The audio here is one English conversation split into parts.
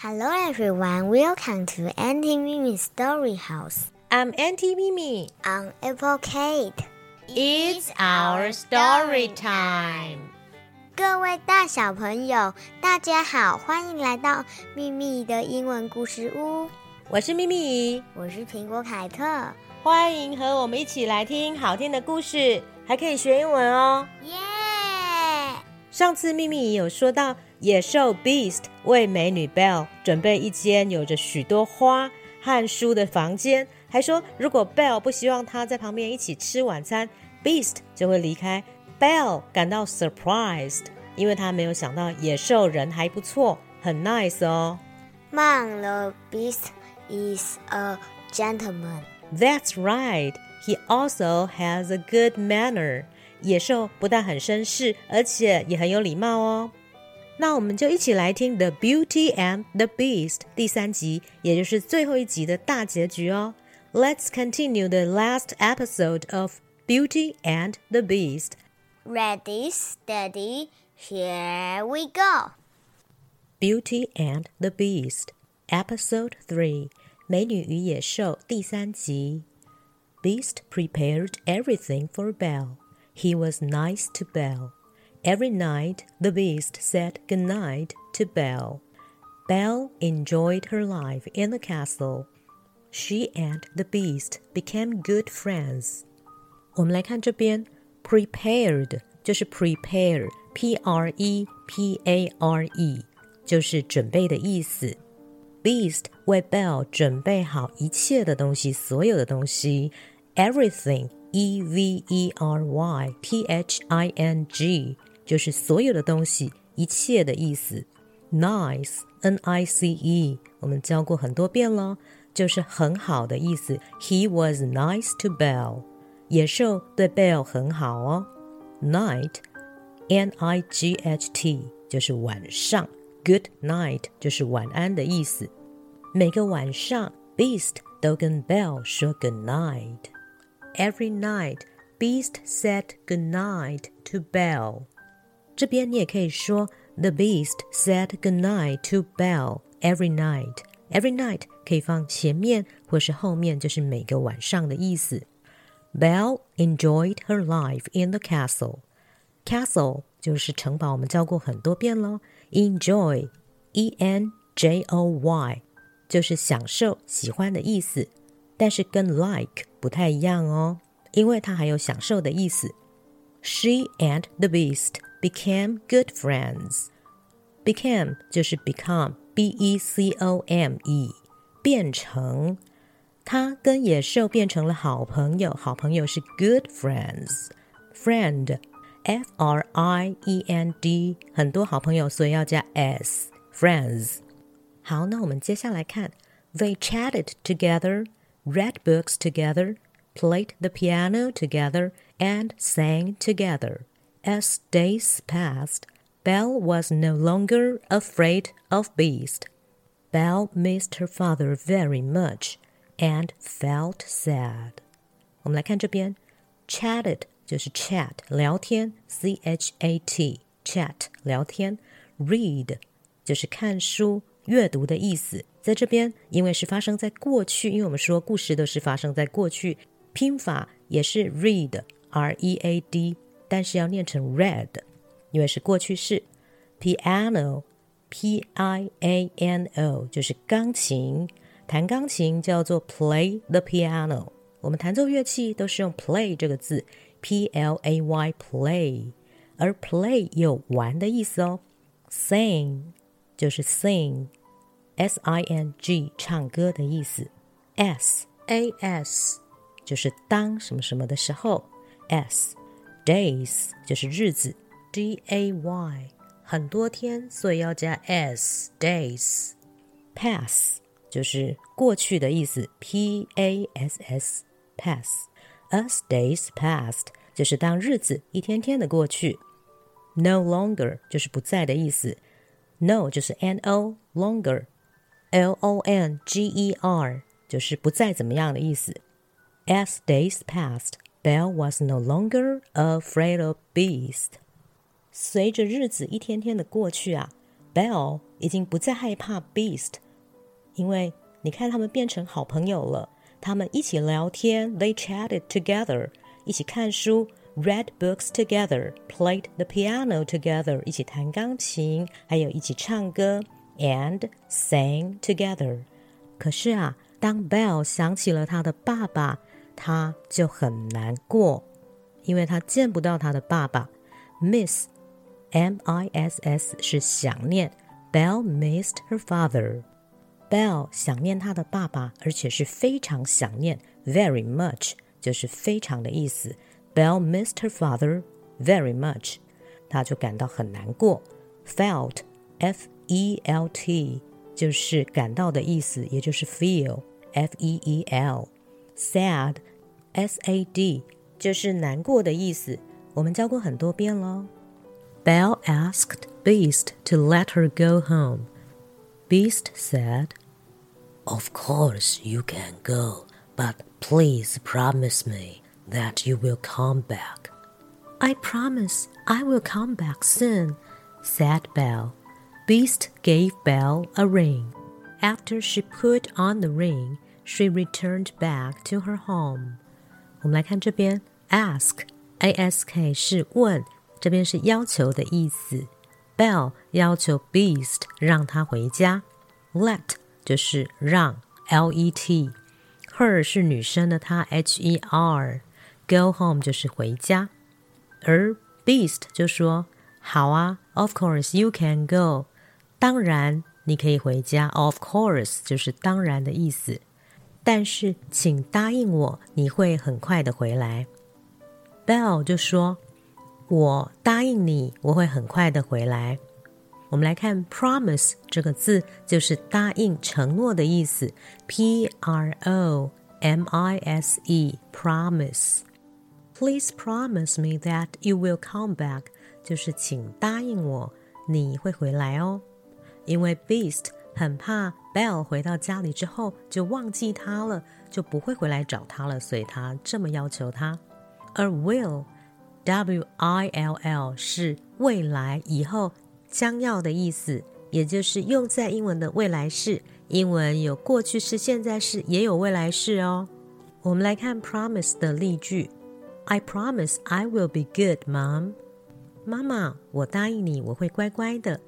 Hello everyone, welcome to Auntie Mimi's Story House I'm Auntie Mimi. I'm Apple Kate。It's our story time. 各位大小朋友，大家好，欢迎来到秘密的英文故事屋。我是咪咪，我是苹果凯特，欢迎和我们一起来听好听的故事，还可以学英文哦。耶、上次咪咪有说到，野兽 Beast 为美女 Belle 准备一间有着许多花和书的房间，还说如果 Belle 不希望他在旁边一起吃晚餐，Beast 就会离开。Belle 感到 surprised，因为他没有想到野兽人还不错，很 nice 哦。Mom, the beast is a gentleman. That's right. He also has a good manner. 野兽不但很绅士，而且也很有礼貌哦。那我们就一起来听《The Beauty and the Beast》第三集，也就是最后一集的大结局哦。Let's continue the last episode of Beauty and the Beast. Ready, steady, here we go. Beauty and the Beast, Episode 3美女与野兽第三集。Beast prepared everything for Belle. He was nice to Belle. Every night, the Beast said good night to Belle. Belle enjoyed her life in the castle. She and the Beast became good friends. 我们来看这边，prepared 就是 prepare，p r e p a r e，就是准备的意思。Beast 为 Belle 准备好一切的东西，所有的东西，everything e v e r y t h i n g 就是所有的东西，一切的意思。Nice, n i c e，我们教过很多遍了，就是很好的意思。He was nice to Belle，野兽对 Belle 很好哦。Night，n i g h t，就是晚上。Good night 就是晚安的意思。每个晚上，Beast 都跟 Belle 说 Good night。Every night, Beast said good night to Belle. 这边你也可以说 The Beast said good night to Belle every night。Every night 可以放前面或是后面，就是每个晚上的意思。Belle enjoyed her life in the castle. Castle 就是城堡，我们教过很多遍喽。Enjoy, e n j o y 就是享受、喜欢的意思，但是跟 like 不太一样哦，因为它还有享受的意思。She and the beast became good friends. Became 就是 become，b e c o m e，变成。他跟野兽变成了好朋友，好朋友是 good friends。friend f r i e n d 很多好朋友，所以要加 s friends。好，那我们接下来看，They chatted together, read books together, played the piano together, and sang together. As days passed, Belle was no longer afraid of Beast. Belle missed her father very much and felt sad. 我们来看这边，chatted 就是 chat 聊天，c h a t chat 聊天，read 就是看书阅读的意思。在这边，因为是发生在过去，因为我们说故事都是发生在过去，拼法也是 read r e a d， 但是要念成 red，因为是过去式。piano p i a n o 就是钢琴。弹钢琴叫做 play the piano，我们弹奏乐器都是用 play 这个字，p l a y play，而 play 有玩的意思哦。sing 就是 sing，s i n g 唱歌的意思，s a s 就是当什么什么的时候，s days 就是日子，d a y 很多天，所以要加 s days。pass 就是过去的意思，p a s s pass。As days passed 就是当日子一天天的过去。No longer 就是不在的意思，No 就是 n o longer，l o n g e r 就是不再怎么样的意思。As days passed, Belle was no longer afraid of beasts。随着日子一天天的过去啊，Belle 已经不再害怕 beast，因为你看他们变成好朋友了。他们一起聊天，they chatted together，一起看书，read books together，played the piano together，一起弹钢琴，还有一起唱歌，and sang together。可是啊，当 Belle 想起了他的爸爸。他就很难过，因为他见不到他的爸爸。Miss M I S S 是想念 Bell missed her father。Bell 想念他的爸爸，而且是非常想念，very much 就是非常的意思。Bell missed her father very much，她就感到很难过。Felt, F-E-L-T，就是感到的意思，也就是 feel F E E L Sad, S-A-D, 就是难过的意思。我们教过很多遍了。Belle asked Beast to let her go home. Beast said, Of course you can go, but please promise me that you will come back. I promise I will come back soon, said Belle. Beast gave Belle a ring. After she put on the ring, she returned back to her home。我们来看这边，ask，a s k 是问，这边是要求的意思。Belle 要求 Beast 让他回家，Let 就是让，L E T。Her 是女生的她，H E R，Go home 就是回家，而 Beast 就说：“好啊，Of course you can go，当然你可以回家。Of course 就是当然的意思。”但是请答应我，你会很快的回来。”Bell 就说：“我答应你，我会很快的回来。”我们来看 “promise” 这个字，就是答应、承诺的意思。P R O M I S E，promise。Please promise me that you will come back，就是请答应我你会回来哦。因为 Beast 很怕 Bell 回到家里之后就忘记他了，就不会回来找他了，所以他这么要求他。而 will，W I L L 是未来、以后、将要的意思，也就是用在英文的未来式。英文有过去式、现在式，也有未来式哦。我们来看 promise 的例句。I promise I will be good, Mom. 妈妈，我答应你，我会乖乖的。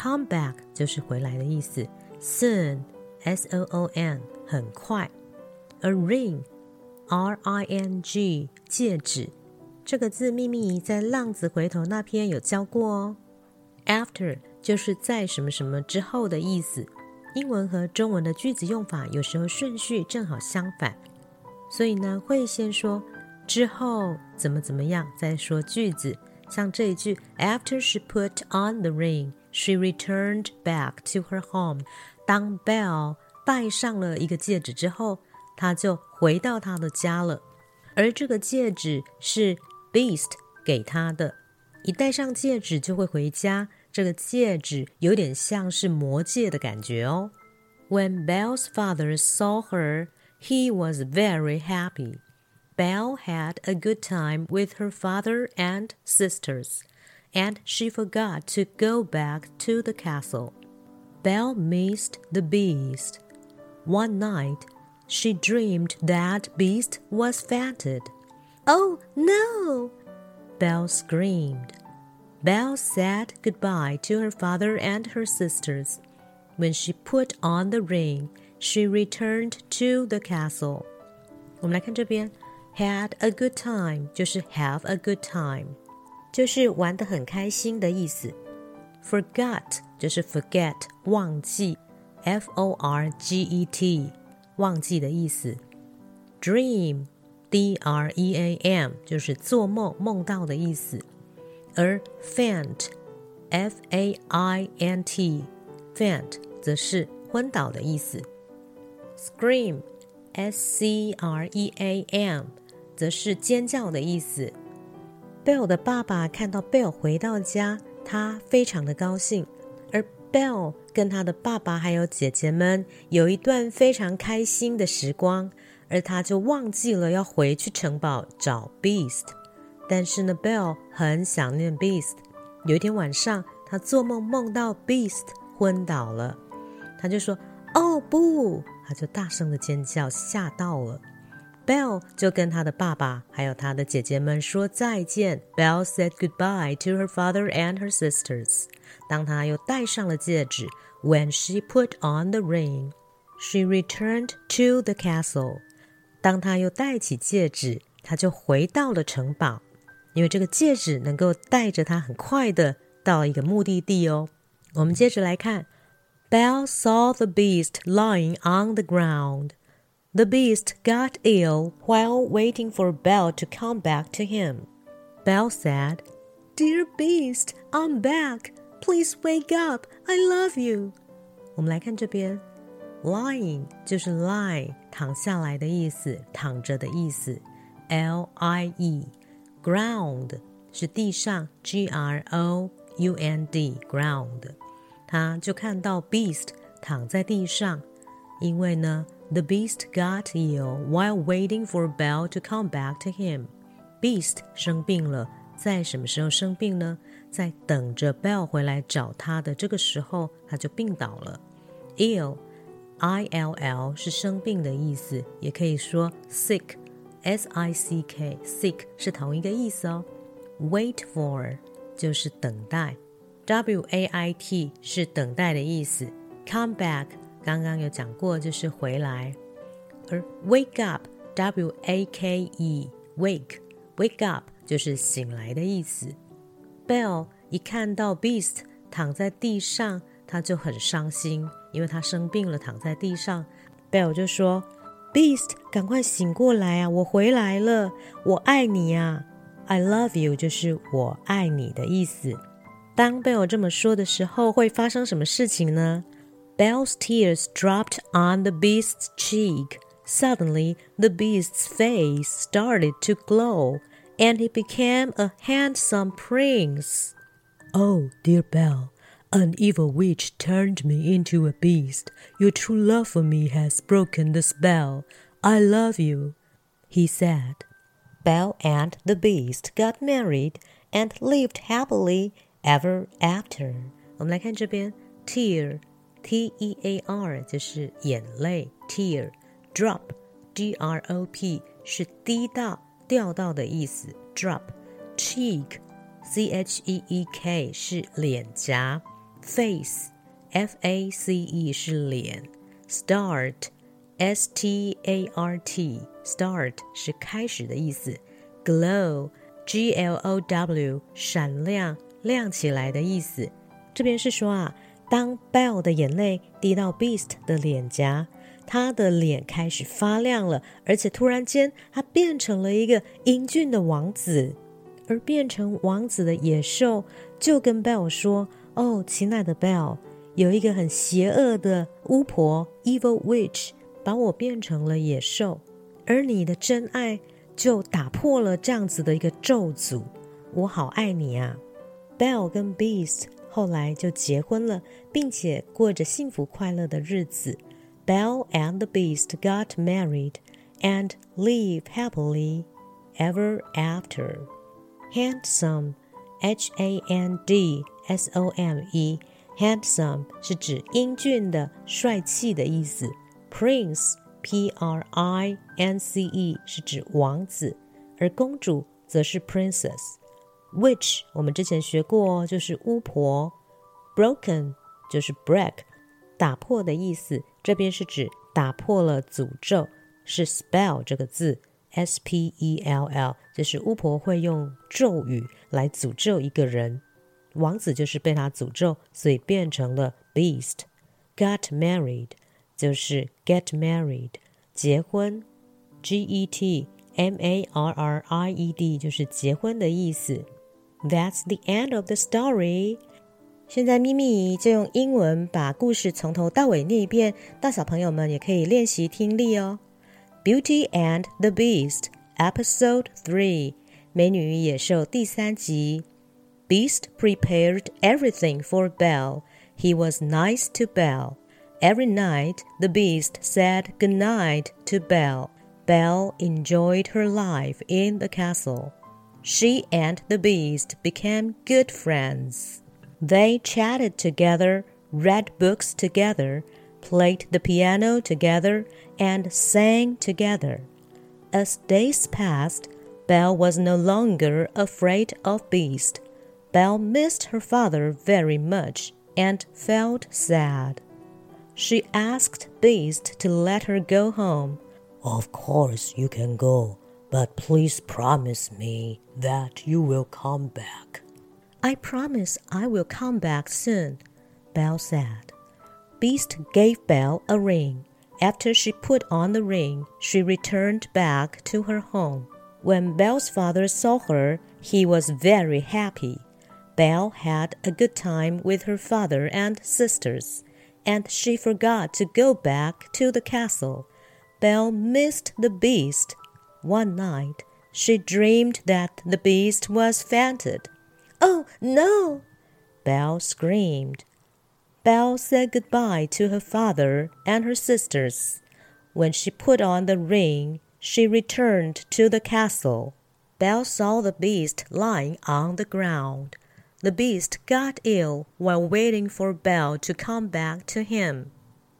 Come back 就是回来的意思。Soon, S O O N，很快。A ring, R I N G，戒指。这个字秘密在浪子回头那篇有教过哦。After 就是在什么什么之后的意思。英文和中文的句子用法有时候顺序正好相反，所以呢会先说。之后怎么怎么样？再说句子，像这一句：After she put on the ring, she returned back to her home。当 Belle 戴上了一个戒指之后，她就回到她的家了。而这个戒指是 Beast 给她的，一戴上戒指就会回家。这个戒指有点像是魔戒的感觉哦。When Belle's father saw her, he was very happy. Belle had a good time with her father and sisters, and she forgot to go back to the castle. Belle missed the beast. One night, she dreamed that beast was fated. Oh no! Belle screamed. Belle said goodbye to her father and her sisters. When she put on the ring, she returned to the castle. 我们来看这边。had a good time 就是 have a good time， 就是玩得很开心的意思。Forgot 就是 forget 忘记，F O R G E T 忘记的意思。Dream D R E A M 就是做梦梦到的意思，而 faint F A I N T faint 则是昏倒的意思。scream S C R E A M 则是尖叫的意思。Bell 的爸爸看到 Bell 回到家，他非常的高兴，而 Bell 跟他的爸爸还有姐姐们有一段非常开心的时光。而他就忘记了要回去城堡找 Beast，但是呢，Bell 很想念 Beast。有一天晚上，他做梦梦到 Beast 昏倒了，他就说：“哦不！”他就大声的尖叫，吓到了。Bell 就跟他的爸爸还有他的姐姐们说再见。Bell said goodbye to her father and her sisters。当他又戴上了戒指，When she put on the ring, she returned to the castle。当他又戴起戒指，他就回到了城堡，因为这个戒指能够带着他很快的到一个目的地哦。我们接着来看，Bell saw the beast lying on the ground. The beast got ill while waiting for Belle to come back to him. Belle said, "Dear beast, I'm back. Please wake up. I love you." 我们来看这边。Lying 就是 lie 躺下来的意思，躺着的意思。L I E ground 是地上，G R O U N D ground。他就看到 beast 躺在地上，因为呢 the beast got ill while waiting for Belle to come back to him. Beast 生病了，在什么时候生病呢？在等着 Belle 回来找他的这个时候，他就病倒了。ill，i l l 是生病的意思，也可以说 sick，s i c k，sick 是同一个意思哦。Wait for 就是等待，w a i t 是等待的意思。Come back。刚刚有讲过，就是回来。而 wake up，W A K E，wake，wake up 就是醒来的意思。Bell 一看到 Beast 躺在地上，他就很伤心。因为他生病了，躺在地上，Bell 就说：“Beast，赶快醒过来啊！我回来了，我爱你啊！I love you，就是我爱你的意思。”当 Bell 这么说的时候，会发生什么事情呢 ？Bell's tears dropped on the beast's cheek. Suddenly, the beast's face started to glow, and he became a handsome prince. Oh, dear Bell. An evil witch turned me into a beast. Your true love for me has broken the spell. I love you, he said. Belle and the beast got married and lived happily ever after. 我们来看这边，tear T E A R 就是眼泪，tear drop G R O P 是滴到、掉到的意思，drop cheek C H E E K 是脸颊。Face, F A C E 是脸，Start, S T A R T, Start 是开始的意思，Glow, G L O W 闪亮、亮起来的意思。这边是说啊，当 Bell 的眼泪滴到 Beast 的脸颊，他的脸开始发亮了，而且突然间他变成了一个英俊的王子。而变成王子的野兽就跟 Bell 说。哦，亲爱的 Bell，有一个很邪恶的巫婆 （Evil Witch） 把我变成了野兽，而你的真爱就打破了这样子的一个咒诅。我好爱你啊！Bell 跟 Beast 后来就结婚了，并且过着幸福快乐的日子。Belle and the Beast got married and live happily ever after. Handsome, H-A-N-D. S O M E，handsome 是指英俊的、帅气的意思。Prince，P R I N C E 是指王子，而公主则是 princess。Which 我们之前学过，就是巫婆。Broken 就是 break，打破的意思。这边是指打破了诅咒，是 spell 这个字，S P E L L，就是巫婆会用咒语来诅咒一个人。王子就是被他诅咒，所以变成了 beast。Got married 就是 get married，结婚。G E T M A R R I E D 就是结婚的意思。That's the end of the story。现在咪咪就用英文把故事从头到尾念一遍，大小朋友们也可以练习听力哦。Beauty and the Beast Episode Three，美女与野兽第三集。Beast prepared everything for Belle. He was nice to Belle. Every night, the beast said good night to Belle. Belle enjoyed her life in the castle. She and the beast became good friends. They chatted together, read books together, played the piano together, and sang together. As days passed, Belle was no longer afraid of Beast. Belle missed her father very much and felt sad. She asked Beast to let her go home. Of course you can go, but please promise me that you will come back. I promise I will come back soon, Belle said. Beast gave Belle a ring. After she put on the ring, she returned back to her home. When Belle's father saw her, he was very happy. Belle had a good time with her father and sisters and she forgot to go back to the castle. Belle missed the beast. One night, she dreamed that the beast was fainted. Oh, no! Belle screamed. Belle said goodbye to her father and her sisters. When she put on the ring, she returned to the castle. Belle saw the beast lying on the ground. The beast got ill while waiting for Belle to come back to him.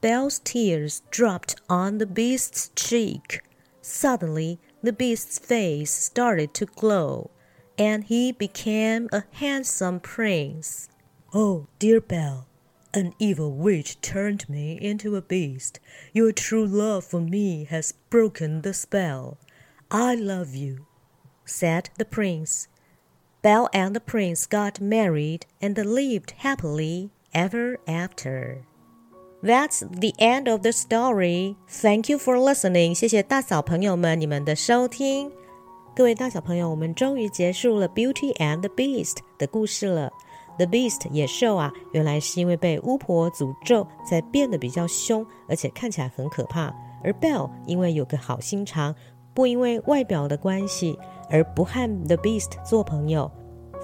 Belle's tears dropped on the beast's cheek. Suddenly, the beast's face started to glow, and he became a handsome prince. Oh, dear Belle, an evil witch turned me into a beast. Your true love for me has broken the spell. I love you, said the prince. Belle and the prince got married and lived happily ever after. That's the end of the story. Thank you for listening. 谢谢大小朋友们你们的收听。各位大小朋友，我们终于结束了《Beauty and the Beast》的故事了。The Beast 野兽啊，原来是因为被巫婆诅咒，才变得比较凶，而且看起来很可怕。而 Bell 因为有个好心肠，不因为外表的关系。而不和 The Beast 做朋友，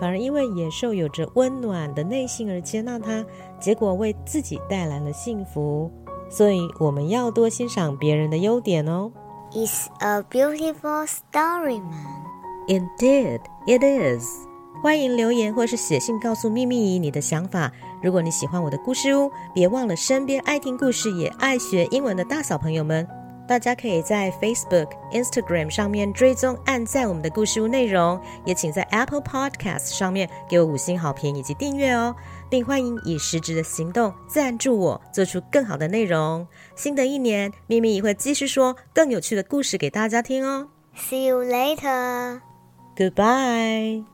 反而因为野兽有着温暖的内心而接纳它，结果为自己带来了幸福。所以我们要多欣赏别人的优点哦。It's a beautiful story, man. Indeed, it is. 欢迎留言或是写信告诉秘密你的想法。如果你喜欢我的故事屋，别忘了身边爱听故事也爱学英文的大小朋友们。大家可以在 Facebook、Instagram 上面追踪、按赞我们的故事屋内容，也请在 Apple Podcast 上面给我五星好评以及订阅哦，并欢迎以实质的行动赞助我，做出更好的内容。新的一年，咪咪也会继续说更有趣的故事给大家听哦。See you later. Goodbye.